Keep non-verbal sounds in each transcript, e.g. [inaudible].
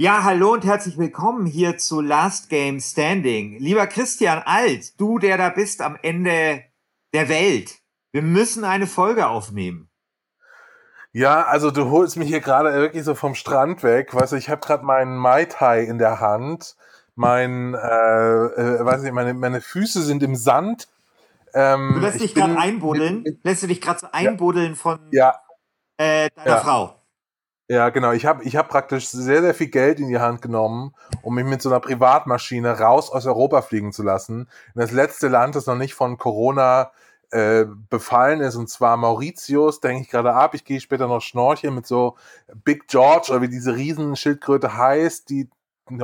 Ja, hallo und herzlich willkommen hier zu Last Game Standing. Lieber Christian Alt, du, der da bist am Ende der Welt. Wir müssen eine Folge aufnehmen. Ja, also du holst mich hier gerade wirklich so vom Strand weg. Weißt du, ich habe gerade meinen Mai Tai in der Hand. Mein, äh, äh, weiß nicht, meine, meine Füße sind im Sand. Ähm, du lässt dich gerade einbuddeln. lässt du dich gerade so einbuddeln ja. von ja. Äh, deiner ja. Frau. Ja, genau. Ich habe ich hab praktisch sehr, sehr viel Geld in die Hand genommen, um mich mit so einer Privatmaschine raus aus Europa fliegen zu lassen. In das letzte Land, das noch nicht von Corona äh, befallen ist, und zwar Mauritius, denke ich gerade ab. Ich gehe später noch schnorcheln mit so Big George, oder wie diese Riesenschildkröte heißt, die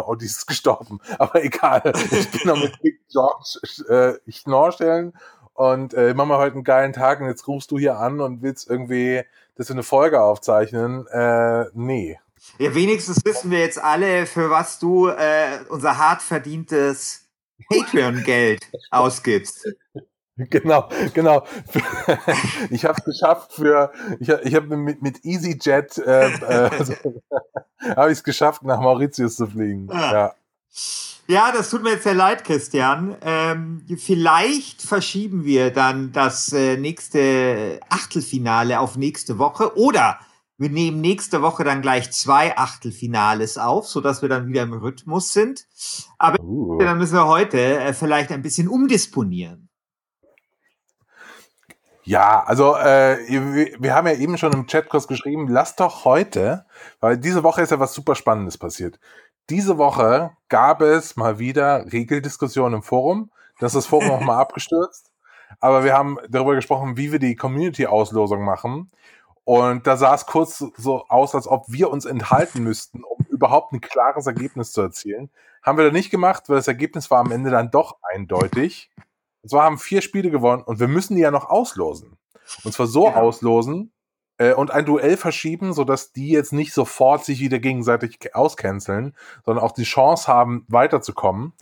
Oh, die ist [laughs] gestorben. Aber egal. Ich bin noch mit Big George äh, schnorcheln und äh, machen wir heute einen geilen Tag und jetzt rufst du hier an und willst irgendwie dass wir eine Folge aufzeichnen. Äh, nee. Ja, wenigstens wissen wir jetzt alle, für was du äh, unser hart verdientes Patreon-Geld [laughs] ausgibst. Genau, genau. [laughs] Ich habe es geschafft für, ich, ich habe mit, mit EasyJet äh, äh, [laughs] also, habe ich es geschafft, nach Mauritius zu fliegen. Ah. Ja. Ja, das tut mir jetzt sehr leid, Christian. Ähm, vielleicht verschieben wir dann das äh, nächste Achtelfinale auf nächste Woche oder wir nehmen nächste Woche dann gleich zwei Achtelfinales auf, so dass wir dann wieder im Rhythmus sind. Aber uh. dann müssen wir heute äh, vielleicht ein bisschen umdisponieren. Ja, also äh, wir haben ja eben schon im Chatkurs geschrieben, lass doch heute, weil diese Woche ist ja was super Spannendes passiert. Diese Woche gab es mal wieder Regeldiskussionen im Forum. Das ist das Forum nochmal [laughs] abgestürzt. Aber wir haben darüber gesprochen, wie wir die Community-Auslosung machen. Und da sah es kurz so aus, als ob wir uns enthalten [laughs] müssten, um überhaupt ein klares Ergebnis zu erzielen. Haben wir da nicht gemacht, weil das Ergebnis war am Ende dann doch eindeutig. Und zwar haben vier Spiele gewonnen und wir müssen die ja noch auslosen. Und zwar so ja. auslosen, äh, und ein Duell verschieben, sodass die jetzt nicht sofort sich wieder gegenseitig auscanceln, sondern auch die Chance haben, weiterzukommen.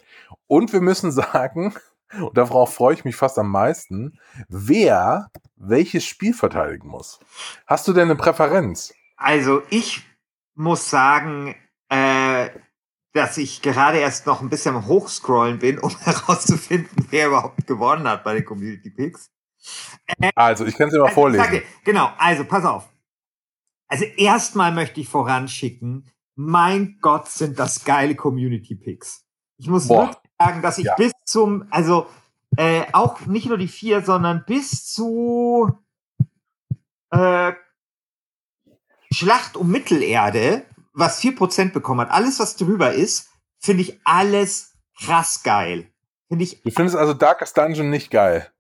Und wir müssen [laughs] sagen, und darauf freue ich mich fast am meisten, wer welches Spiel verteidigen muss. Hast du denn eine Präferenz? Also ich muss sagen, äh, dass ich gerade erst noch ein bisschen Hochscrollen bin, um [laughs] herauszufinden, wer überhaupt gewonnen hat bei den Community Picks. Also, ich kann es dir mal also, vorlesen. Sage, genau, also pass auf. Also erstmal möchte ich voranschicken, mein Gott, sind das geile Community Picks. Ich muss wirklich sagen, dass ich ja. bis zum, also äh, auch nicht nur die vier, sondern bis zu äh, Schlacht um Mittelerde, was vier Prozent bekommen hat, alles, was drüber ist, finde ich alles krass geil. Finde ich. Du findest also Darkest Dungeon nicht geil?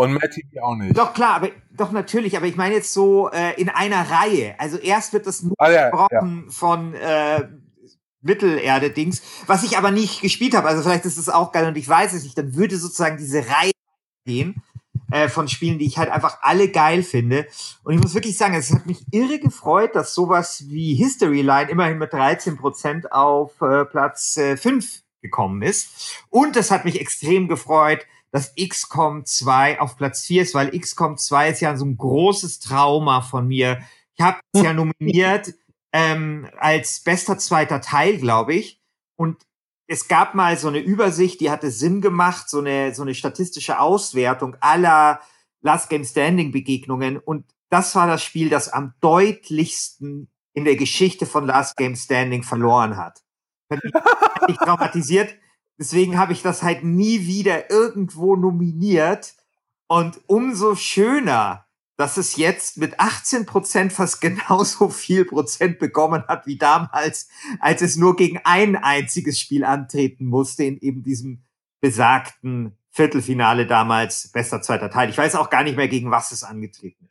Und Matt TV auch nicht. Doch, klar, aber doch natürlich, aber ich meine jetzt so äh, in einer Reihe. Also erst wird das nur ah, ja, gebrochen ja. von äh, Mittelerde-Dings, was ich aber nicht gespielt habe. Also vielleicht ist es auch geil und ich weiß es nicht. Dann würde sozusagen diese Reihe gehen äh, von Spielen, die ich halt einfach alle geil finde. Und ich muss wirklich sagen, es hat mich irre gefreut, dass sowas wie History Line immerhin mit 13% auf äh, Platz äh, 5 gekommen ist. Und es hat mich extrem gefreut, dass XCOM 2 auf Platz 4 ist, weil XCOM 2 ist ja so ein großes Trauma von mir. Ich habe es ja [laughs] nominiert ähm, als bester zweiter Teil, glaube ich. Und es gab mal so eine Übersicht, die hatte Sinn gemacht, so eine, so eine statistische Auswertung aller Last Game Standing Begegnungen. Und das war das Spiel, das am deutlichsten in der Geschichte von Last Game Standing verloren hat. Ich [laughs] traumatisiert. Deswegen habe ich das halt nie wieder irgendwo nominiert. Und umso schöner, dass es jetzt mit 18 Prozent fast [laughs] genauso viel Prozent bekommen hat wie damals, als es nur gegen ein einziges Spiel antreten musste in eben diesem besagten Viertelfinale damals, bester zweiter Teil. Ich weiß auch gar nicht mehr, gegen was es angetreten ist.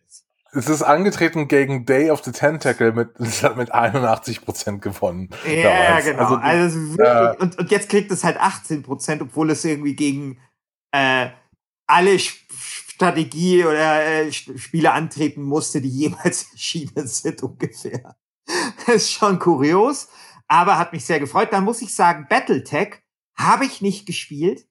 Es ist angetreten gegen Day of the Tentacle mit, [laughs] mit 81 Prozent gewonnen. Ja, damals. genau. Also, also wirklich, äh, und, und jetzt kriegt es halt 18 Prozent, obwohl es irgendwie gegen äh, alle Strategie oder äh, Spiele antreten musste, die jemals [laughs] erschienen sind ungefähr. Das [laughs] ist schon kurios, aber hat mich sehr gefreut. Dann muss ich sagen, Battletech habe ich nicht gespielt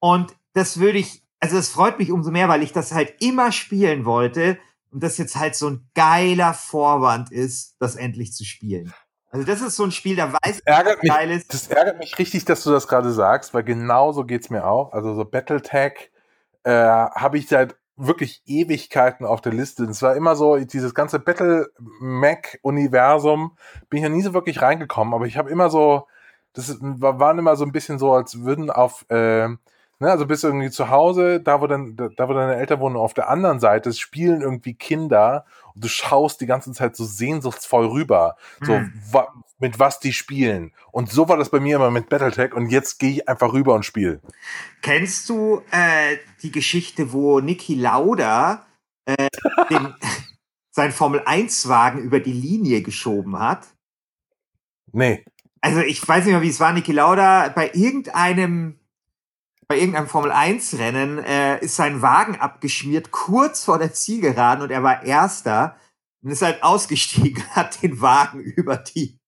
und das würde ich, also das freut mich umso mehr, weil ich das halt immer spielen wollte und das jetzt halt so ein geiler Vorwand ist, das endlich zu spielen. Also das ist so ein Spiel, da weiß das ärgert mich, geil ist. Das ärgert mich richtig, dass du das gerade sagst, weil genau so geht's mir auch. Also so Battletech äh, habe ich seit wirklich Ewigkeiten auf der Liste. Es war immer so, dieses ganze Battle Mac-Universum bin ich ja nie so wirklich reingekommen, aber ich habe immer so, das waren immer so ein bisschen so, als würden auf, äh, ne, also bist irgendwie zu Hause, da wo, dann, da wo deine Eltern wohnen, auf der anderen Seite spielen irgendwie Kinder und du schaust die ganze Zeit so sehnsuchtsvoll rüber. So, mhm. wa mit was die spielen. Und so war das bei mir immer mit Battletech und jetzt gehe ich einfach rüber und spiele. Kennst du äh, die Geschichte, wo Niki Lauda äh, [laughs] den, sein Formel-1-Wagen über die Linie geschoben hat? Nee. Also ich weiß nicht mehr, wie es war, Niki Lauda bei irgendeinem bei irgendeinem Formel-1-Rennen äh, ist sein Wagen abgeschmiert, kurz vor der Zielgeraden und er war Erster und ist halt ausgestiegen, [laughs] hat den Wagen über die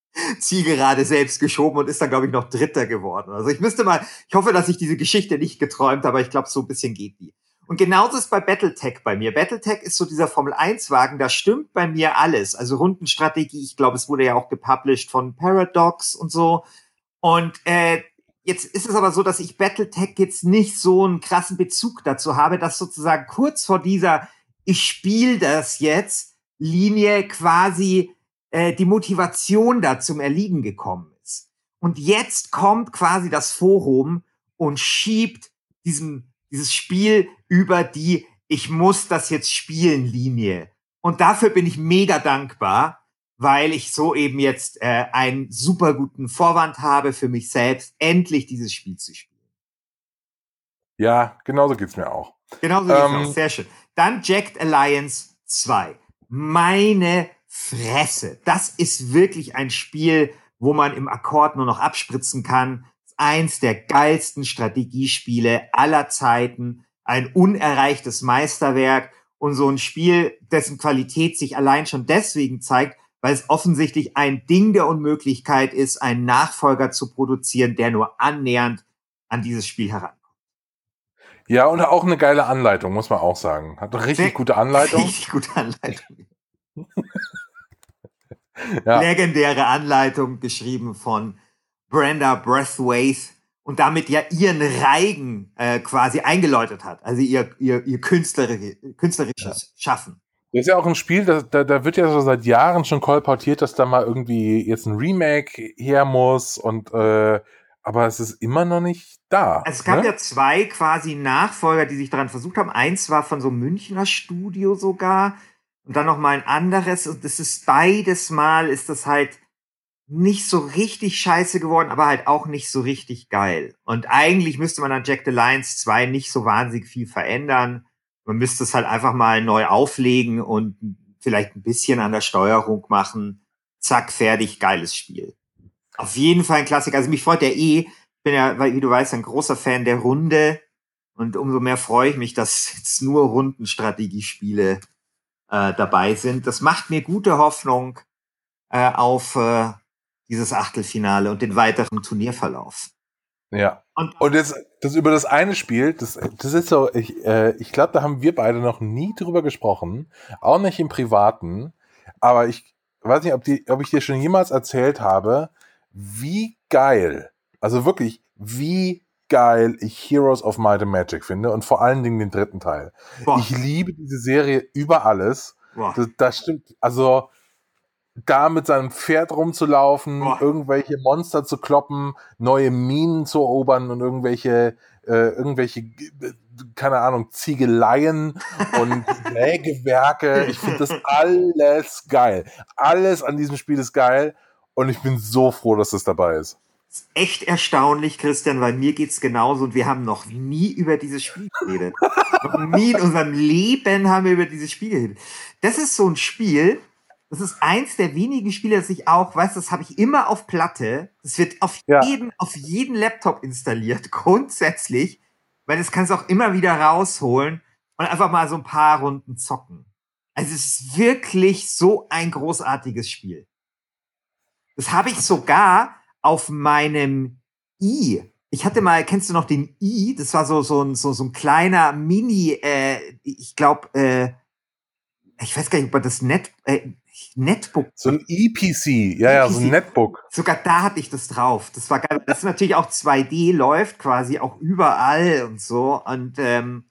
Zielgerade selbst geschoben und ist dann, glaube ich, noch Dritter geworden. Also ich müsste mal, ich hoffe, dass ich diese Geschichte nicht geträumt habe, aber ich glaube, so ein bisschen geht die. Und genauso ist bei Battletech bei mir. Battletech ist so dieser Formel-1-Wagen, da stimmt bei mir alles. Also Rundenstrategie, ich glaube, es wurde ja auch gepublished von Paradox und so. Und äh, jetzt ist es aber so, dass ich Battletech jetzt nicht so einen krassen Bezug dazu habe, dass sozusagen kurz vor dieser ich spiele das jetzt Linie quasi äh, die Motivation da zum Erliegen gekommen ist. Und jetzt kommt quasi das Forum und schiebt diesen, dieses Spiel über die ich muss das jetzt spielen Linie. Und dafür bin ich mega dankbar, weil ich so eben jetzt äh, einen super guten Vorwand habe für mich selbst, endlich dieses Spiel zu spielen. Ja, genauso geht's mir auch. Genauso geht's ähm, mir auch. Sehr schön. Dann Jacked Alliance 2. Meine Fresse. Das ist wirklich ein Spiel, wo man im Akkord nur noch abspritzen kann. Eins der geilsten Strategiespiele aller Zeiten. Ein unerreichtes Meisterwerk und so ein Spiel, dessen Qualität sich allein schon deswegen zeigt, weil es offensichtlich ein Ding der Unmöglichkeit ist, einen Nachfolger zu produzieren, der nur annähernd an dieses Spiel herankommt. Ja, und auch eine geile Anleitung, muss man auch sagen. Hat eine richtig Sehr, gute Anleitung. Richtig gute Anleitung. [laughs] ja. Legendäre Anleitung geschrieben von Brenda Breathwaite und damit ja ihren Reigen äh, quasi eingeläutet hat. Also ihr, ihr, ihr künstlerisches, künstlerisches ja. Schaffen. Das ist ja auch ein Spiel, da, da, da wird ja so seit Jahren schon kolportiert, dass da mal irgendwie jetzt ein Remake her muss und äh, aber es ist immer noch nicht da. Also es gab ne? ja zwei quasi Nachfolger, die sich daran versucht haben. Eins war von so einem Münchner Studio sogar und dann noch mal ein anderes und das ist beides Mal ist das halt nicht so richtig scheiße geworden, aber halt auch nicht so richtig geil. Und eigentlich müsste man an Jack the Lions 2 nicht so wahnsinnig viel verändern man müsste es halt einfach mal neu auflegen und vielleicht ein bisschen an der Steuerung machen. Zack, fertig, geiles Spiel. Auf jeden Fall ein Klassiker. Also mich freut der eh. Ich bin ja, wie du weißt, ein großer Fan der Runde. Und umso mehr freue ich mich, dass jetzt nur Rundenstrategiespiele äh, dabei sind. Das macht mir gute Hoffnung äh, auf äh, dieses Achtelfinale und den weiteren Turnierverlauf. Ja. Und, und jetzt, das über das eine Spiel, das, das ist so, ich, äh, ich glaube, da haben wir beide noch nie drüber gesprochen, auch nicht im Privaten, aber ich weiß nicht, ob, die, ob ich dir schon jemals erzählt habe, wie geil, also wirklich, wie geil ich Heroes of Might and Magic finde und vor allen Dingen den dritten Teil. Boah. Ich liebe diese Serie über alles. Das, das stimmt, also da mit seinem Pferd rumzulaufen, Boah. irgendwelche Monster zu kloppen, neue Minen zu erobern und irgendwelche, äh, irgendwelche, keine Ahnung, Ziegeleien und [laughs] Sägewerke. Ich finde das alles geil. Alles an diesem Spiel ist geil und ich bin so froh, dass das dabei ist. Das ist echt erstaunlich, Christian, weil mir geht's genauso und wir haben noch nie über dieses Spiel geredet. [laughs] noch nie in unserem Leben haben wir über dieses Spiel geredet. Das ist so ein Spiel, das ist eins der wenigen Spiele, das ich auch, weißt das habe ich immer auf Platte. Das wird auf ja. jeden, auf jeden Laptop installiert, [laughs] grundsätzlich, weil das kannst du auch immer wieder rausholen und einfach mal so ein paar Runden zocken. Also es ist wirklich so ein großartiges Spiel. Das habe ich sogar auf meinem i. Ich hatte mal, kennst du noch den i? Das war so so ein so, so ein kleiner Mini. Äh, ich glaube, äh, ich weiß gar nicht, ob man das Net. Äh, Netbook. So ein EPC, ja, ja, so ein Netbook. Sogar da hatte ich das drauf. Das war geil. Das ist natürlich auch 2D, läuft quasi auch überall und so. Und ähm,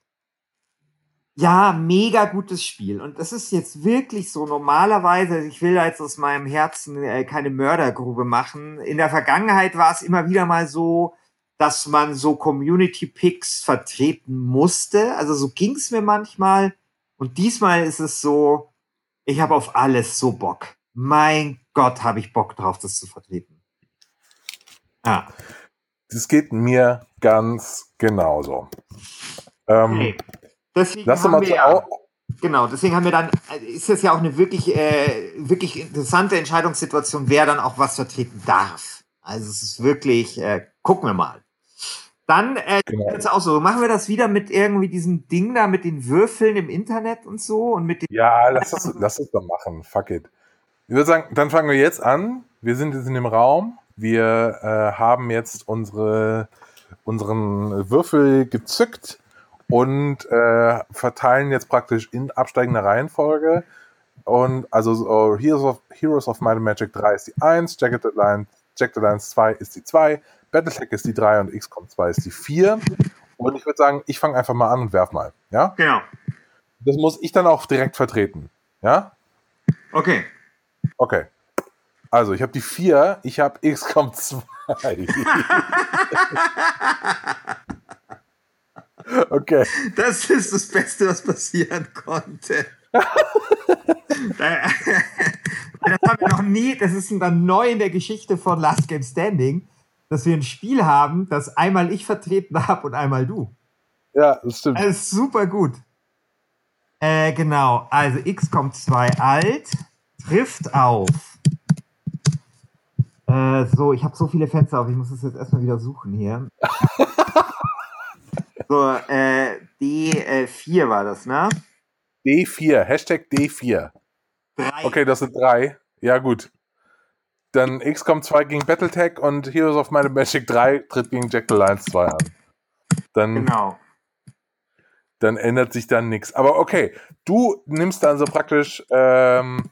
ja, mega gutes Spiel. Und das ist jetzt wirklich so normalerweise, ich will da jetzt aus meinem Herzen äh, keine Mördergrube machen. In der Vergangenheit war es immer wieder mal so, dass man so Community-Picks vertreten musste. Also so ging's mir manchmal. Und diesmal ist es so, ich habe auf alles so Bock. Mein Gott, habe ich Bock drauf, das zu vertreten. Ja. Das geht mir ganz genauso. Ähm, hey. Deswegen Lass haben wir genau, deswegen haben wir dann, ist das ja auch eine wirklich, äh, wirklich interessante Entscheidungssituation, wer dann auch was vertreten darf. Also es ist wirklich, äh, gucken wir mal. Dann äh, genau. jetzt auch so, machen wir das wieder mit irgendwie diesem Ding da mit den Würfeln im Internet und so und mit den Ja, lass das, lass das doch machen. Fuck it. Ich würde sagen, dann fangen wir jetzt an. Wir sind jetzt in dem Raum. Wir äh, haben jetzt unsere, unseren Würfel gezückt und äh, verteilen jetzt praktisch in absteigender Reihenfolge. Und also so, Heroes, of, Heroes of Might and Magic 3 ist die 1, Jagged Alliance, Jagged Alliance 2 ist die 2, Battletech ist die 3 und XCOM 2 ist die 4. Und ich würde sagen, ich fange einfach mal an und werf mal. Ja? Genau. Das muss ich dann auch direkt vertreten. Ja? Okay. Okay. Also, ich habe die 4, ich habe XCOM 2. [laughs] Okay. Das ist das Beste, was passieren konnte. [laughs] [laughs] das haben wir noch nie, das ist dann neu in der Geschichte von Last Game Standing, dass wir ein Spiel haben, das einmal ich vertreten [laughs] habe und einmal du. Ja, das stimmt. Das ist super gut. Äh, genau, also X kommt 2 alt, trifft auf. Äh, so, ich habe so viele Fenster auf, ich muss das jetzt erstmal wieder suchen hier. [laughs] So, äh, D4 war das, ne? D4, Hashtag D4. Drei. Okay, das sind drei. Ja, gut. Dann XCOM 2 gegen Battletech und Heroes of Might and Magic 3 tritt gegen Jack the Lions 2 an. Dann, genau. Dann ändert sich dann nichts. Aber okay, du nimmst dann so praktisch ähm,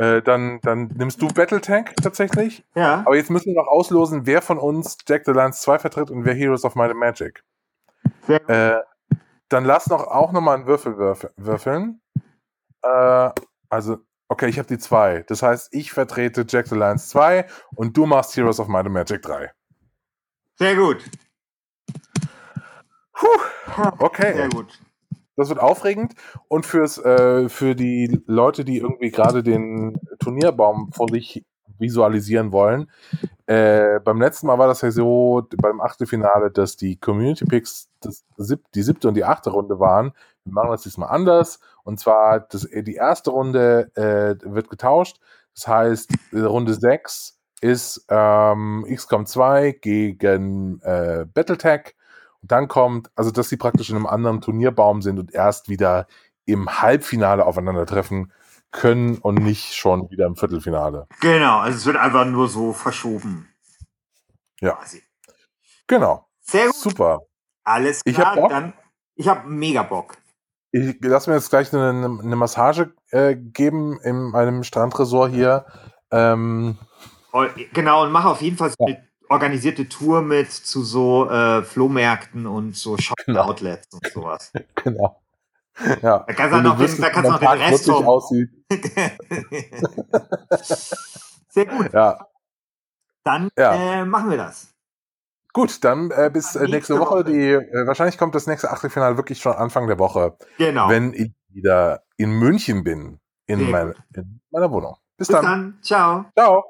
äh, dann, dann nimmst du Battletech tatsächlich. Ja. Aber jetzt müssen wir noch auslosen, wer von uns Jack the Lions 2 vertritt und wer Heroes of Might and Magic. Sehr äh, dann lass noch auch nochmal einen Würfel würfeln. Äh, also, okay, ich habe die 2. Das heißt, ich vertrete Jack the Lions 2 und du machst Heroes of Might and Magic 3. Sehr gut. Puh, okay. Sehr gut. Das wird aufregend und fürs äh, für die Leute, die irgendwie gerade den Turnierbaum vor sich visualisieren wollen. Äh, beim letzten Mal war das ja so beim Achtelfinale, dass die Community Picks das sieb die siebte und die achte Runde waren. Wir machen das diesmal anders. Und zwar das, die erste Runde äh, wird getauscht. Das heißt, Runde 6 ist ähm, XCOM 2 gegen äh, Battletech und dann kommt, also dass sie praktisch in einem anderen Turnierbaum sind und erst wieder im Halbfinale aufeinandertreffen können und nicht schon wieder im Viertelfinale. Genau, also es wird einfach nur so verschoben. Ja. Quasi. Genau. Sehr gut. Super. Alles klar, ich hab Bock. dann ich habe mega Bock. Ich lass mir jetzt gleich eine, eine Massage äh, geben in meinem Strandresort hier. Ähm, oh, genau, und mach auf jeden Fall so eine organisierte Tour mit zu so äh, Flohmärkten und so Shop-Outlets genau. und sowas. [laughs] Genau. Ja. Da kannst du noch, den, da kannst noch den Rest vom... aussieht. [laughs] Sehr gut. Ja. Dann ja. Äh, machen wir das. Gut, dann äh, bis äh, nächste, Woche. Woche. Die, äh, wahrscheinlich kommt das nächste Achtelfinale wirklich schon Anfang der Woche. Genau. Wenn ich wieder in München bin, in, mein, in meiner Wohnung. Bis, bis dann. dann. Ciao. Ciao.